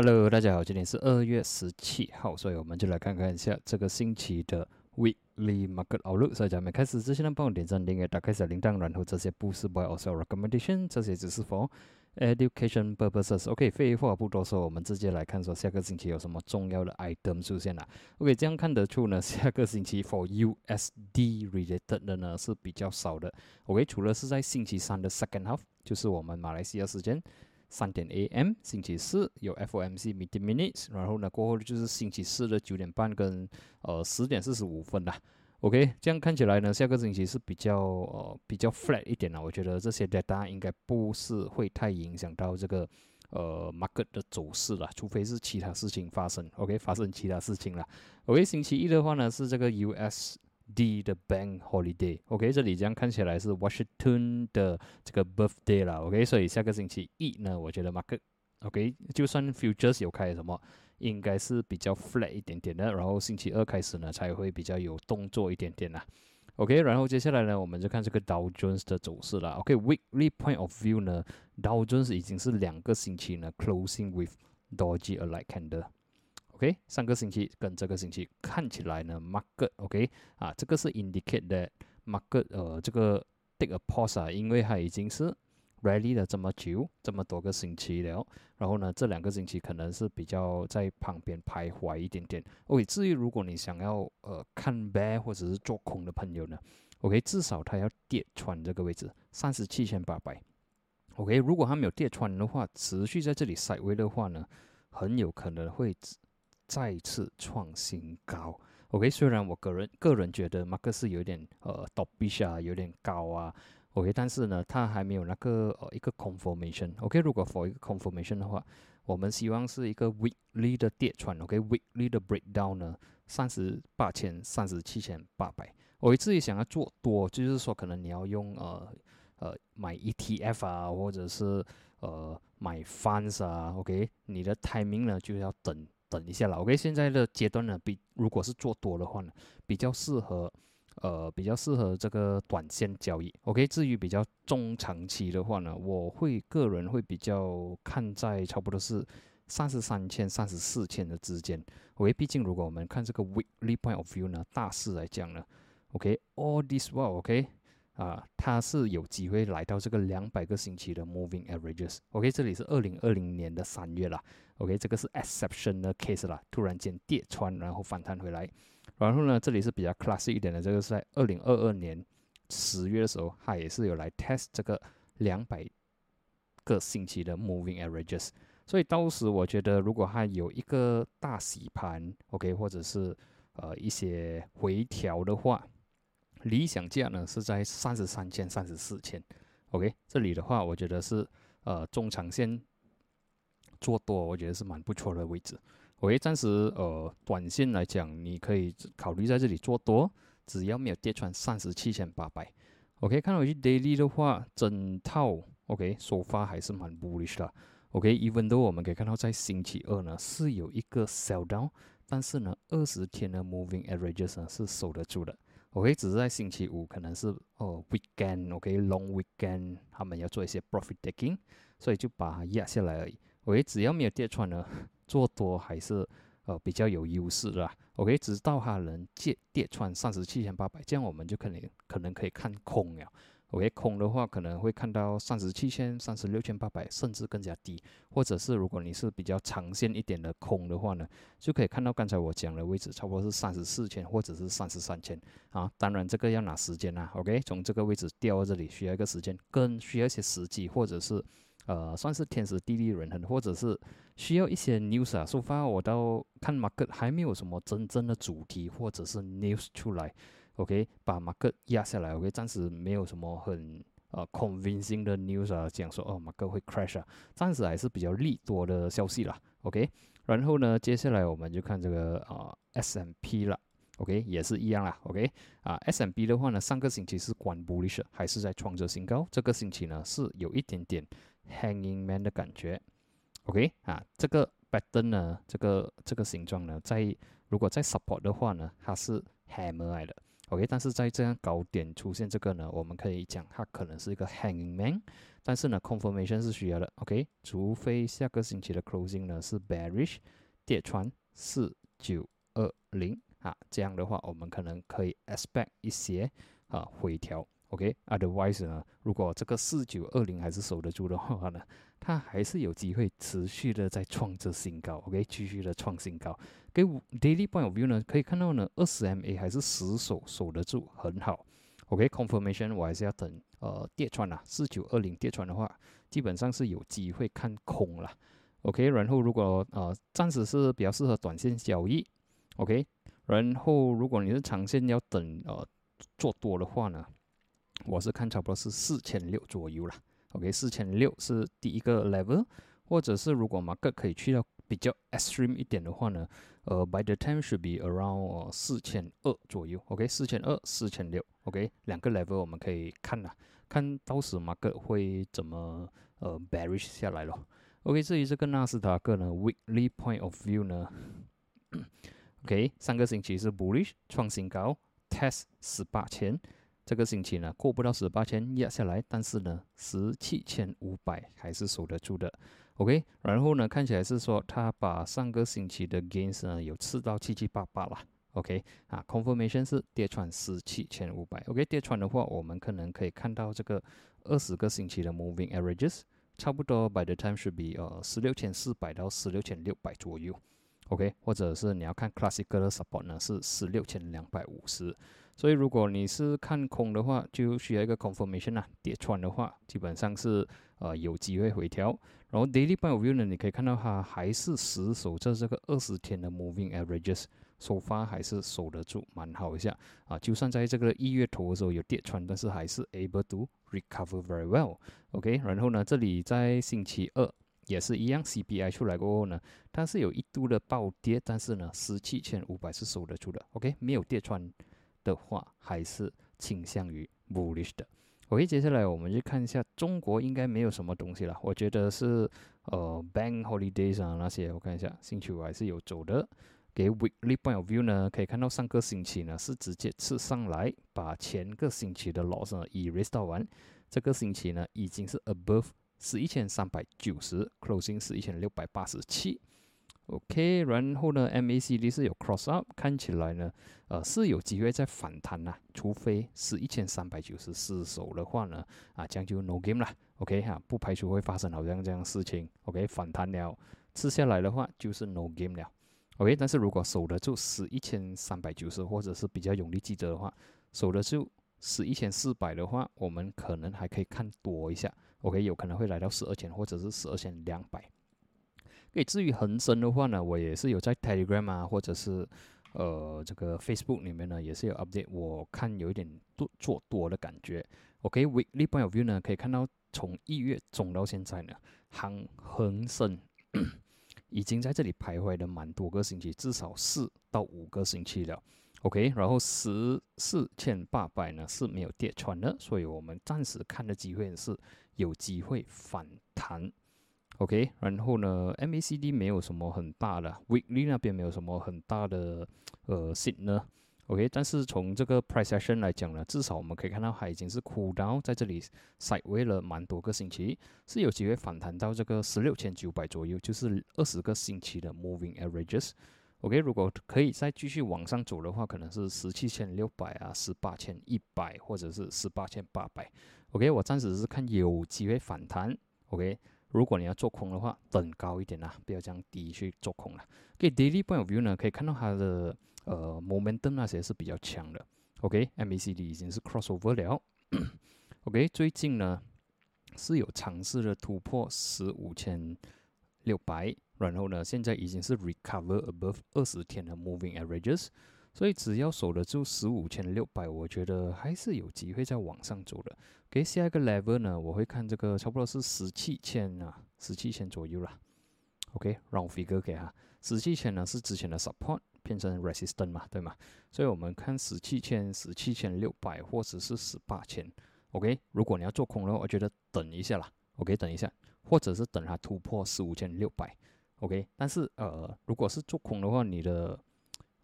Hello，大家好，今天是二月十七号，所以我们就来看看一下这个星期的 Weekly Market Outlook。所以咱们开始之前呢，帮我点赞、订阅、打开小铃铛，然后这些不是 Buy or Sell Recommendation，这些只是 for education purposes。OK，废话不多说，我们直接来看说下个星期有什么重要的 item 出现了。OK，这样看得出呢，下个星期 for USD related 的呢是比较少的。OK，除了是在星期三的 second half，就是我们马来西亚时间。三点 AM，星期四有 FOMC meeting minutes，然后呢过后就是星期四的九点半跟呃十点四十五分啦。OK，这样看起来呢，下个星期是比较呃比较 flat 一点啦。我觉得这些 data 应该不是会太影响到这个呃 market 的走势了，除非是其他事情发生。OK，发生其他事情了。OK，星期一的话呢是这个 US。D 的 Bank Holiday，OK，这里这样看起来是 Washington 的这个 Birthday 啦，OK，所以下个星期一呢，我觉得 Market，OK，就算 Futures 有开什么，应该是比较 flat 一点点的，然后星期二开始呢，才会比较有动作一点点啦，OK，然后接下来呢，我们就看这个 Dow Jones 的走势了，OK，Weekly Point of View 呢，Dow Jones 已经是两个星期呢 Closing with d o g y alike candle。OK，上个星期跟这个星期看起来呢，market OK 啊，这个是 indicate that market 呃这个 take a pause 啊，因为它已经是 rally 了这么久，这么多个星期了，然后呢这两个星期可能是比较在旁边徘徊一点点。OK，至于如果你想要呃看 bear 或者是做空的朋友呢，OK 至少它要跌穿这个位置三十七千八百。OK，如果它没有跌穿的话，持续在这里 side way 的话呢，很有可能会。再次创新高，OK。虽然我个人个人觉得马克思有点呃倒闭下有点高啊，OK。但是呢，它还没有那个呃一个 confirmation，OK。如果 for 一个 confirmation 的话，我们希望是一个 weekly 的跌穿，OK，weekly 的 breakdown 呢，三十八千、三十七千八百。我自己想要做多，就是说可能你要用呃呃买 ETF 啊，或者是呃买 funds 啊，OK。你的 timing 呢就要等。等一下了，OK，现在的阶段呢，比如果是做多的话呢，比较适合，呃，比较适合这个短线交易，OK。至于比较中长期的话呢，我会个人会比较看在差不多是三十三千、三十四千的之间，OK。毕竟如果我们看这个 weekly point of view 呢，大势来讲呢，OK，all this while，OK。啊，它是有机会来到这个两百个星期的 moving averages。OK，这里是二零二零年的三月了。OK，这个是 exceptional case 啦，突然间跌穿，然后反弹回来。然后呢，这里是比较 classic 一点的，这个是在二零二二年十月的时候，它也是有来 test 这个两百个星期的 moving averages。所以当时我觉得，如果它有一个大洗盘，OK，或者是呃一些回调的话，理想价呢是在三十三千、三十四千，OK，这里的话，我觉得是呃中长线做多，我觉得是蛮不错的位置。OK，暂时呃短线来讲，你可以考虑在这里做多，只要没有跌穿三十七千八百。OK，看回去 daily 的话，整套 OK 首发还是蛮 bullish 的。OK，even though 我们可以看到在星期二呢是有一个 sell down，但是呢二十天的 moving averages 呢是守得住的。我会只是在星期五可能是哦 weekend，OK，long weekend，他们要做一些 profit taking，所以就把它压下来而已。我会只要没有跌穿呢，做多还是呃比较有优势的。OK，直到它能借跌穿三十七千八百，这样我们就可能可能可以看空了。OK，空的话可能会看到三十七千、三十六千八百，甚至更加低。或者是如果你是比较长线一点的空的话呢，就可以看到刚才我讲的位置，差不多是三十四千或者是三十三千啊。当然这个要拿时间啊。OK，从这个位置掉到这里需要一个时间，更需要一些时机，或者是呃算是天时地利人和，或者是需要一些 news 啊。so far 我到看 market 还没有什么真正的主题或者是 news 出来。OK，把马克压下来。OK，暂时没有什么很呃 convincing 的 news 啊，讲说哦马克会 crash 啊，暂时还是比较利多的消息啦。OK，然后呢，接下来我们就看这个啊 S M P 了。OK，也是一样啦。OK，啊 S M P 的话呢，上个星期是关 bullish，还是在创着新高。这个星期呢是有一点点 hanging man 的感觉。OK，啊这个 pattern 呢，这个这个形状呢，在如果在 support 的话呢，它是 hammer 来的。OK，但是在这样高点出现这个呢，我们可以讲它可能是一个 hanging man，但是呢，confirmation 是需要的，OK？除非下个星期的 closing 呢是 bearish，跌穿四九二零啊，这样的话我们可能可以 expect 一些啊回调，OK？Otherwise 呢，如果这个四九二零还是守得住的话呢，它还是有机会持续的在创着新高，OK？继续的创新高。给 daily point of view 呢，可以看到呢，二十 MA 还是死守守得住，很好。OK，confirmation 我还是要等，呃，跌穿啦，四九二零跌穿的话，基本上是有机会看空了。OK，然后如果呃暂时是比较适合短线交易，OK，然后如果你是长线要等呃做多的话呢，我是看差不多是四千六左右了。OK，四千六是第一个 level，或者是如果马克可以去到比较 extreme 一点的话呢，呃，by the time should be around 四千二左右，OK，四千二、四千六，OK，两个 level 我们可以看呐，看到时马克会怎么呃 bearish 下来咯。OK，至于这个纳斯达克呢，weekly point of view 呢，OK，上个星期是 bullish 创新高，test 十八千，这个星期呢过不到十八千压下来，但是呢十七千五百还是守得住的。OK，然后呢，看起来是说他把上个星期的 gains 呢有吃到七七八八了。OK，啊，confirmation 是跌穿十七千五百。OK，跌穿的话，我们可能可以看到这个二十个星期的 moving averages，差不多 by the time should be 呃十六千四百到十六千六百左右。OK，或者是你要看 classical support 呢是十六千两百五十。所以如果你是看空的话，就需要一个 confirmation 啊，跌穿的话，基本上是呃有机会回调。然后 daily point of view 呢，你可以看到它还是死守着这个二十天的 moving averages，首发还是守得住，蛮好一下啊。就算在这个一月头的时候有跌穿，但是还是 able to recover very well。OK，然后呢，这里在星期二也是一样，CPI 出来过后呢，它是有一度的暴跌，但是呢，十七千五百是守得住的。OK，没有跌穿的话，还是倾向于 bullish 的。OK，接下来我们去看一下中国，应该没有什么东西了。我觉得是呃，bank holidays 啊那些，我看一下，星期五还是有走的。给 weekly point of view 呢，可以看到上个星期呢是直接吃上来，把前个星期的 loss 呢 erase 到完。这个星期呢已经是 above 是一千三百九十，closing 是一千六百八十七。OK，然后呢，MACD 是有 cross up，看起来呢，呃，是有机会再反弹呐，除非是一千三百九十四手的话呢，啊，这样就 no game 了。OK 哈，不排除会发生好像这样事情。OK，反弹了，吃下来的话就是 no game 了。OK，但是如果守得住十一千三百九十，或者是比较用力记得的话，守得住十一千四百的话，我们可能还可以看多一下。OK，有可能会来到十二千或者是十二千两百。诶，至于恒生的话呢，我也是有在 Telegram 啊，或者是呃这个 Facebook 里面呢，也是有 update。我看有一点多做多的感觉。OK，weekly point of view 呢，可以看到从一月中到现在呢，恒恒生已经在这里徘徊了蛮多个星期，至少四到五个星期了。OK，然后十四千八百呢是没有跌穿的，所以我们暂时看的机会是有机会反弹。OK，然后呢，MACD 没有什么很大的，Weekly 那边没有什么很大的呃 signal。OK，但是从这个 Price Action 来讲呢，至少我们可以看到它已经是 Cool Down 在这里 Sideway 了蛮多个星期，是有机会反弹到这个十六千九百左右，就是二十个星期的 Moving Averages。OK，如果可以再继续往上走的话，可能是十七千六百啊，十八千一百，或者是十八千八百。OK，我暂时是看有机会反弹。OK。如果你要做空的话，等高一点啦，不要这样低去做空了。给 daily point of view 呢，可以看到它的呃 momentum 那些是比较强的。OK，MACD 已经是 crossover 了。OK，最近呢是有尝试的突破十五千六百，然后呢现在已经是 recover above 二十天的 moving averages。所以只要守得住十五千六百，我觉得还是有机会在往上走的。给下一个 level 呢，我会看这个差不多是十七千啊，十七千左右啦。OK，round figure 给哈，十七千呢是之前的 support 变成 resistance 嘛，对吗？所以我们看十七千、十七千六百或者是十八千。OK，如果你要做空的话，我觉得等一下啦。OK，等一下，或者是等它突破十五千六百。OK，但是呃，如果是做空的话，你的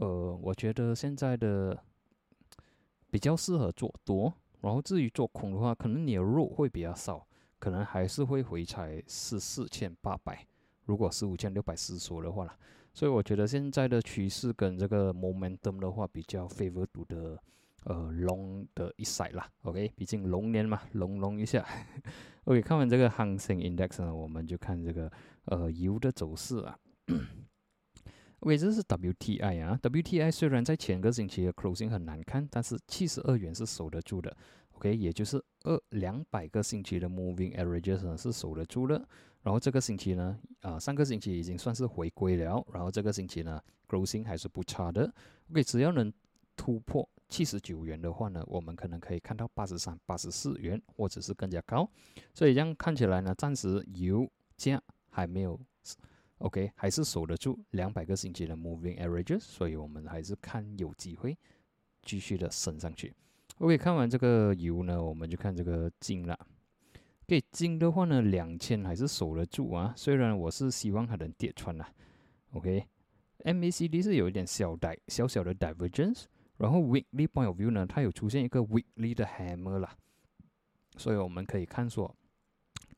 呃，我觉得现在的比较适合做多，然后至于做空的话，可能你的肉会比较少，可能还是会回踩十四千八百，如果十五千六百四十的话啦。所以我觉得现在的趋势跟这个 momentum 的话，比较 favor 度的呃 long 的一 side 啦。OK，毕竟龙年嘛，龙龙一下。OK，看完这个 Hang Seng Index 呢，我们就看这个呃油的走势啊。OK，这是 WTI 啊，WTI 虽然在前个星期的 closing 很难看，但是七十二元是守得住的。OK，也就是二两百个星期的 moving averages 呢是守得住的。然后这个星期呢，啊，上个星期已经算是回归了，然后这个星期呢，closing 还是不差的。OK，只要能突破七十九元的话呢，我们可能可以看到八十三、八十四元，或者是更加高。所以这样看起来呢，暂时油价还没有 OK，还是守得住两百个星期的 moving averages，所以我们还是看有机会继续的升上去。OK，看完这个油呢，我们就看这个金了。给金的话呢，两千还是守得住啊。虽然我是希望它能跌穿啦。OK，MACD 是有一点小带小小的 divergence，然后 weekly point of view 呢，它有出现一个 weekly 的 hammer 啦。所以我们可以看说，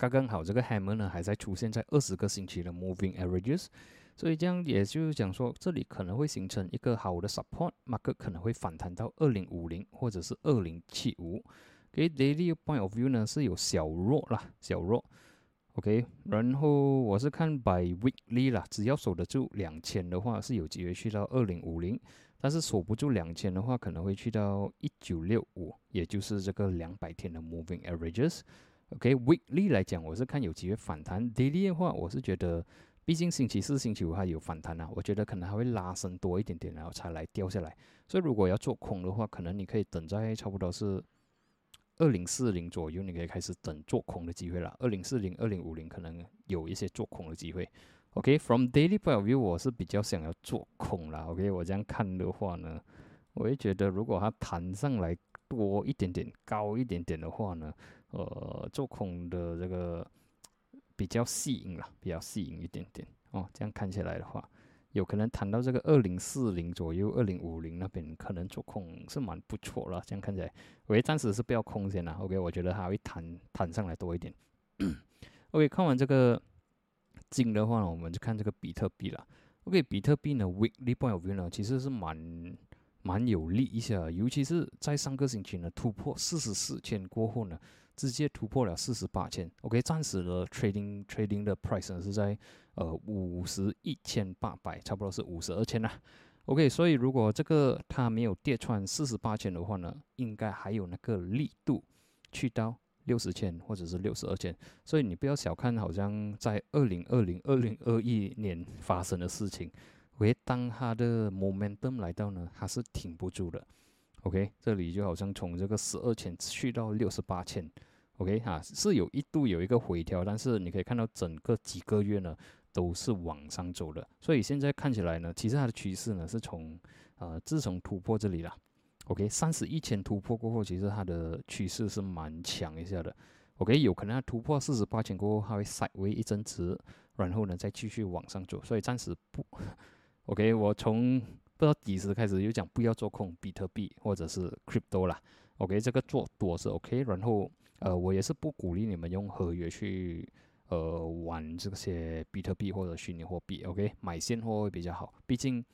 刚刚好这个 hammer 呢还在出现在二十个星期的 moving averages，所以这样也就是讲说，这里可能会形成一个好的 support，market 可能会反弹到二零五零或者是二零七五。给 daily point of view 呢是有小弱啦，小弱，OK，然后我是看 by weekly 啦，只要守得住两千的话是有机会去到二零五零，但是守不住两千的话可能会去到一九六五，也就是这个两百天的 moving averages OK，weekly 来讲我是看有机会反弹，daily 的话我是觉得，毕竟星期四、星期五还有反弹啊，我觉得可能还会拉升多一点点，然后才来掉下来，所以如果要做空的话，可能你可以等在差不多是。二零四零左右，你可以开始等做空的机会了。二零四零、二零五零可能有一些做空的机会。OK，from daily point view，我是比较想要做空啦。OK，我这样看的话呢，我会觉得如果它弹上来多一点点、高一点点的话呢，呃，做空的这个比较吸引了，比较吸引一点点哦。这样看起来的话。有可能谈到这个二零四零左右，二零五零那边可能做空是蛮不错了。这样看起来，我暂时是不要空先啦。OK，我觉得它会弹弹上来多一点。OK，看完这个金的话呢，我们就看这个比特币了。OK，比特币呢，weekly point of view 呢，其实是蛮蛮有利一下，尤其是在上个星期呢突破四十四千过后呢。直接突破了四十八千，OK，暂时的 trading trading 的 price 呢是在呃五十一千八百，差不多是五十二千啦，OK，所以如果这个它没有跌穿四十八千的话呢，应该还有那个力度去到六十千或者是六十二千，所以你不要小看好像在二零二零二零二一年发生的事情，为当它的 momentum 来到呢，它是挺不住的。OK，这里就好像从这个十二千去到六十八千，OK？哈，是有一度有一个回调，但是你可以看到整个几个月呢都是往上走的，所以现在看起来呢，其实它的趋势呢是从呃自从突破这里了，OK，三十一千突破过后，其实它的趋势是蛮强一下的，OK，有可能它突破四十八千过后，它会稍微一增值，然后呢再继续往上走，所以暂时不，OK，我从。不知道几时开始又讲不要做空比特币或者是 crypto 啦，OK，这个做多是 OK，然后呃我也是不鼓励你们用合约去呃玩这些比特币或者虚拟货币，OK，买现货会比较好，毕竟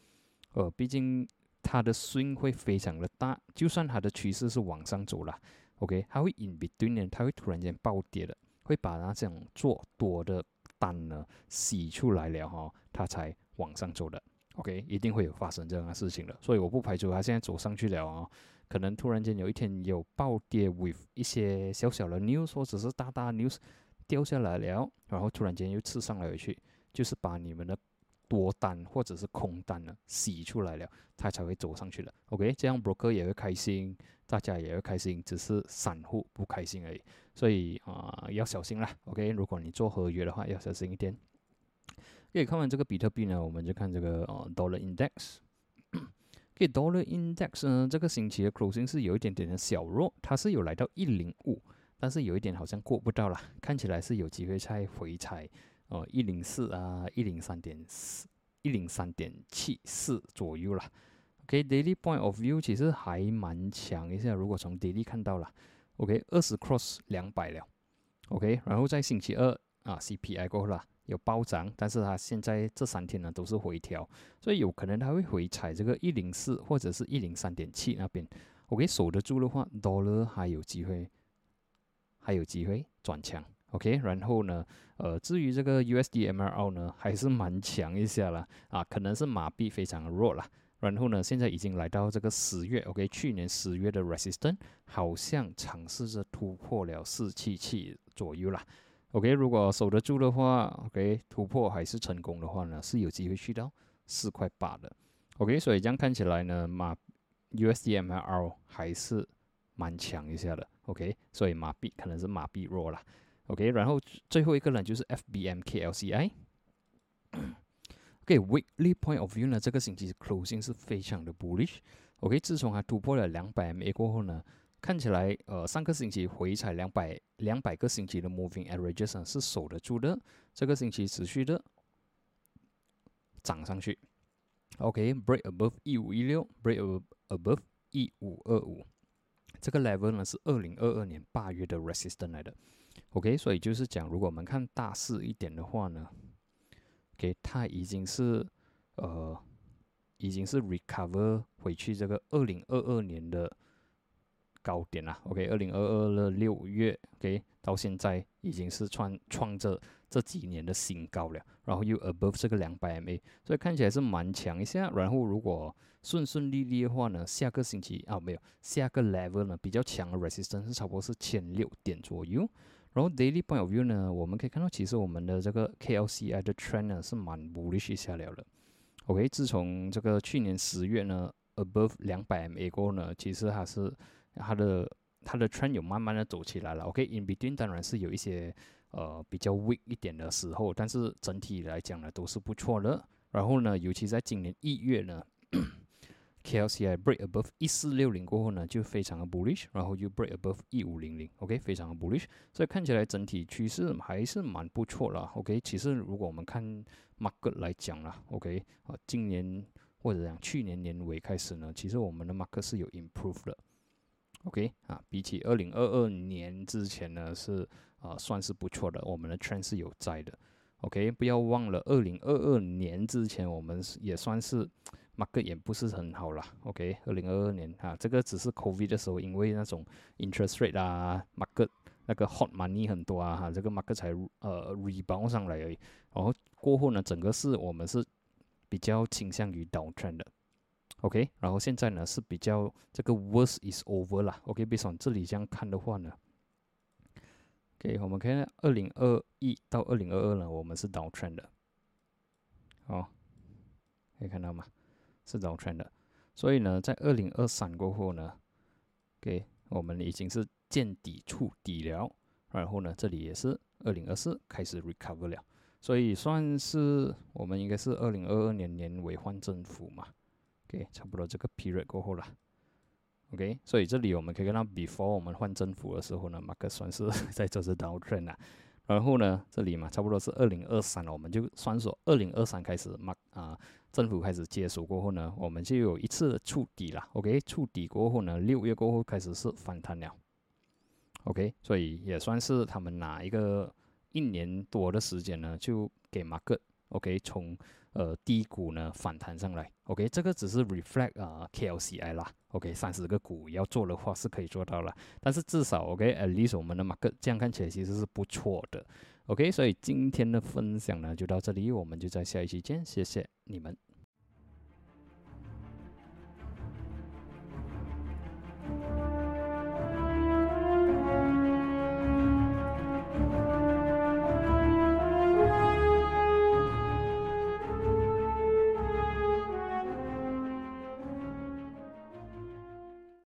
呃毕竟它的 swing 会非常的大，就算它的趋势是往上走了，OK，它会 in between，它会突然间暴跌的，会把它这种做多的单呢洗出来了哈，它才往上走的。OK，一定会有发生这样的事情的，所以我不排除他现在走上去了啊，可能突然间有一天有暴跌，with 一些小小的 news 或者是大大 news 掉下来了，然后突然间又刺上来回去，就是把你们的多单或者是空单呢洗出来了，它才会走上去了。OK，这样 broker 也会开心，大家也会开心，只是散户不开心而已，所以啊要小心啦。OK，如果你做合约的话，要小心一点。可以看完这个比特币呢，我们就看这个呃 Dollar Index。可以 Dollar Index 呢，这个星期的 closing 是有一点点的小弱，它是有来到一零五，但是有一点好像过不到了，看起来是有机会再回踩哦一零四啊一零三点四一零三点七四左右了。OK，Daily Point of View 其实还蛮强一下，如果从 Daily 看到了，OK 二十 Cross 两百了。OK，然后在星期二啊 CPI 过后啦，有暴涨，但是它现在这三天呢都是回调，所以有可能它会回踩这个一零四或者是一零三点七那边。OK，守得住的话，Dollar 还有机会，还有机会转强。OK，然后呢，呃，至于这个 USD MRL 呢，还是蛮强一下了啊，可能是马币非常的弱了。然后呢，现在已经来到这个十月，OK，去年十月的 Resistance 好像尝试着突破了四七七左右啦。OK，如果守得住的话，OK，突破还是成功的话呢，是有机会去到四块八的。OK，所以这样看起来呢，马 USD MRL 还是蛮强一下的。OK，所以马币可能是马币弱了。OK，然后最后一个呢就是 FBMKLCI。OK，weekly point of view 呢，这个星期 closing 是非常的 bullish。OK，自从它突破了两百 MA 过后呢，看起来呃上个星期回踩两百两百个星期的 moving averages 是守得住的，这个星期持续的涨上去。OK，break above 一五一六，break above 一五二五，这个 level 呢是二零二二年八月的 resistance 来的。OK，所以就是讲，如果我们看大势一点的话呢，OK，它已经是呃，已经是 recover 回去这个二零二二年的高点啊。OK，二零二二的六月，OK，到现在已经是创创着这几年的新高了，然后又 above 这个两百 MA，所以看起来是蛮强一下。然后如果顺顺利利的话呢，下个星期啊没有下个 level 呢比较强的 resistance 是差不多是千六点左右。然后 daily point of view 呢，我们可以看到，其实我们的这个 KLCI 的 trend 呢是蛮 bullish 下了的。OK，自从这个去年十月呢，above 两百 MA 过后呢，其实它是它的它的 trend 有慢慢的走起来了。OK，in between 当然是有一些呃比较 weak 一点的时候，但是整体来讲呢都是不错的。然后呢，尤其在今年一月呢。KLCI break above 一四六零过后呢，就非常的 bullish，然后又 break above 一五零零，OK，非常的 bullish，所以看起来整体趋势还是蛮不错了，OK。其实如果我们看 market 来讲啦，OK，啊，今年或者讲去年年尾开始呢，其实我们的 market 是有 improved 的，OK，啊，比起二零二二年之前呢，是啊算是不错的，我们的 trend 是有在的，OK，不要忘了二零二二年之前我们也算是。market 也不是很好啦 o k 二零二二年啊，这个只是 COVID 的时候，因为那种 interest rate 啊，market 那个 hot money 很多啊，哈，这个 market 才呃 rebound 上来而已。然后过后呢，整个是我们是比较倾向于 downtrend 的，OK。然后现在呢是比较这个 worst is over 啦，OK。别从这里这样看的话呢，OK，我们看二零二一到二零二二呢，我们是 downtrend 的，好，可以看到吗？是这种 trend 的，所以呢，在二零二三过后呢，OK，我们已经是见底触底了，然后呢，这里也是二零二四开始 recover 了，所以算是我们应该是二零二二年年尾换政府嘛，OK，差不多这个 period 过后了，OK，所以这里我们可以看到 before 我们换政府的时候呢，马克算是 在这是 down trend 啊，然后呢，这里嘛，差不多是二零二三了，我们就算说二零二三开始马啊。政府开始接手过后呢，我们就有一次触底了。OK，触底过后呢，六月过后开始是反弹了。OK，所以也算是他们拿一个一年多的时间呢，就给马克 OK 从呃低谷呢反弹上来。OK，这个只是 reflect 啊 KLCI 啦。OK，三十个股要做的话是可以做到了，但是至少 OK，at least 我们的马克这样看起来其实是不错的。OK，所以今天的分享呢就到这里，我们就在下一期见，谢谢你们。